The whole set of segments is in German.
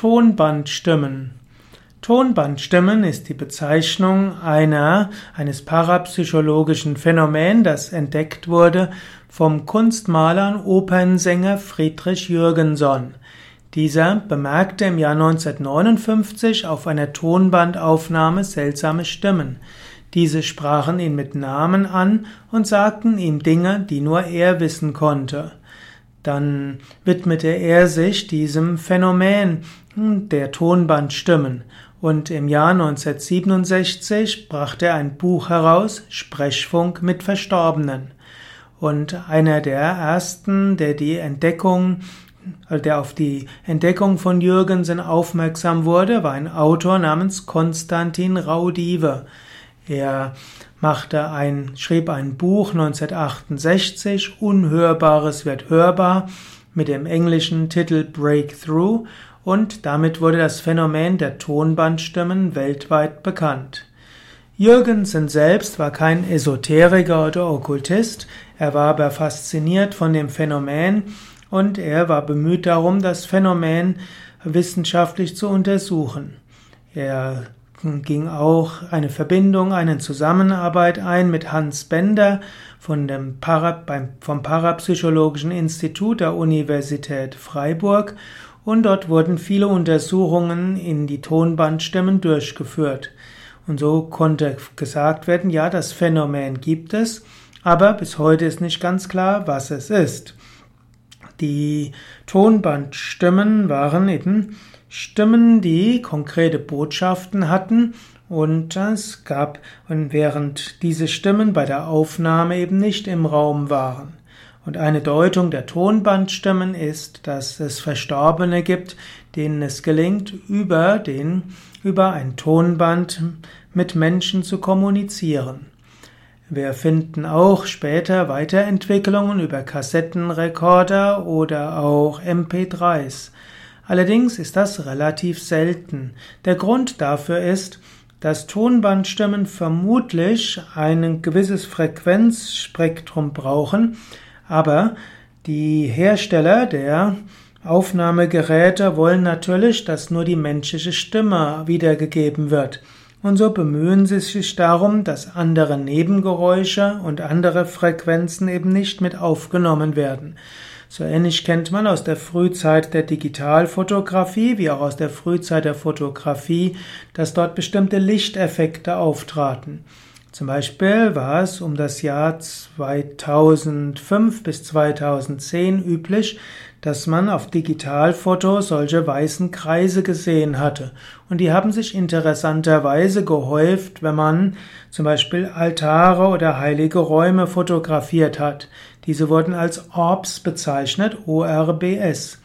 Tonbandstimmen. Tonbandstimmen ist die Bezeichnung einer, eines parapsychologischen Phänomens, das entdeckt wurde vom Kunstmaler und Opernsänger Friedrich Jürgenson. Dieser bemerkte im Jahr 1959 auf einer Tonbandaufnahme seltsame Stimmen. Diese sprachen ihn mit Namen an und sagten ihm Dinge, die nur er wissen konnte. Dann widmete er sich diesem Phänomen der Tonbandstimmen und im Jahr 1967 brachte er ein Buch heraus, Sprechfunk mit Verstorbenen. Und einer der ersten, der die Entdeckung, der auf die Entdeckung von Jürgensen aufmerksam wurde, war ein Autor namens Konstantin Raudive. Er machte ein, schrieb ein Buch 1968, Unhörbares wird hörbar, mit dem englischen Titel Breakthrough und damit wurde das Phänomen der Tonbandstimmen weltweit bekannt. Jürgensen selbst war kein Esoteriker oder Okkultist, er war aber fasziniert von dem Phänomen und er war bemüht darum, das Phänomen wissenschaftlich zu untersuchen. Er ging auch eine Verbindung, eine Zusammenarbeit ein mit Hans Bender von dem Para, beim, vom Parapsychologischen Institut der Universität Freiburg und dort wurden viele Untersuchungen in die Tonbandstimmen durchgeführt. Und so konnte gesagt werden, ja, das Phänomen gibt es, aber bis heute ist nicht ganz klar, was es ist. Die Tonbandstimmen waren eben Stimmen, die konkrete Botschaften hatten und es gab, und während diese Stimmen bei der Aufnahme eben nicht im Raum waren. Und eine Deutung der Tonbandstimmen ist, dass es Verstorbene gibt, denen es gelingt, über den, über ein Tonband mit Menschen zu kommunizieren. Wir finden auch später Weiterentwicklungen über Kassettenrekorder oder auch MP3s. Allerdings ist das relativ selten. Der Grund dafür ist, dass Tonbandstimmen vermutlich ein gewisses Frequenzspektrum brauchen, aber die Hersteller der Aufnahmegeräte wollen natürlich, dass nur die menschliche Stimme wiedergegeben wird. Und so bemühen sie sich darum, dass andere Nebengeräusche und andere Frequenzen eben nicht mit aufgenommen werden. So ähnlich kennt man aus der Frühzeit der Digitalfotografie wie auch aus der Frühzeit der Fotografie, dass dort bestimmte Lichteffekte auftraten. Zum Beispiel war es um das Jahr 2005 bis 2010 üblich, dass man auf Digitalfotos solche weißen Kreise gesehen hatte. Und die haben sich interessanterweise gehäuft, wenn man zum Beispiel Altare oder heilige Räume fotografiert hat. Diese wurden als Orbs bezeichnet, ORBS.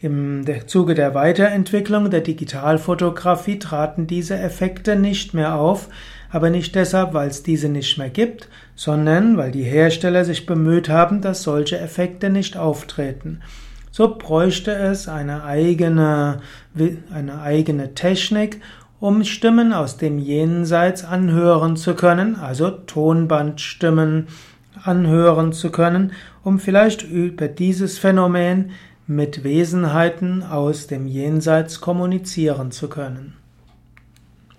Im Zuge der Weiterentwicklung der Digitalfotografie traten diese Effekte nicht mehr auf, aber nicht deshalb, weil es diese nicht mehr gibt, sondern weil die Hersteller sich bemüht haben, dass solche Effekte nicht auftreten. So bräuchte es eine eigene, eine eigene Technik, um Stimmen aus dem Jenseits anhören zu können, also Tonbandstimmen anhören zu können, um vielleicht über dieses Phänomen mit Wesenheiten aus dem Jenseits kommunizieren zu können.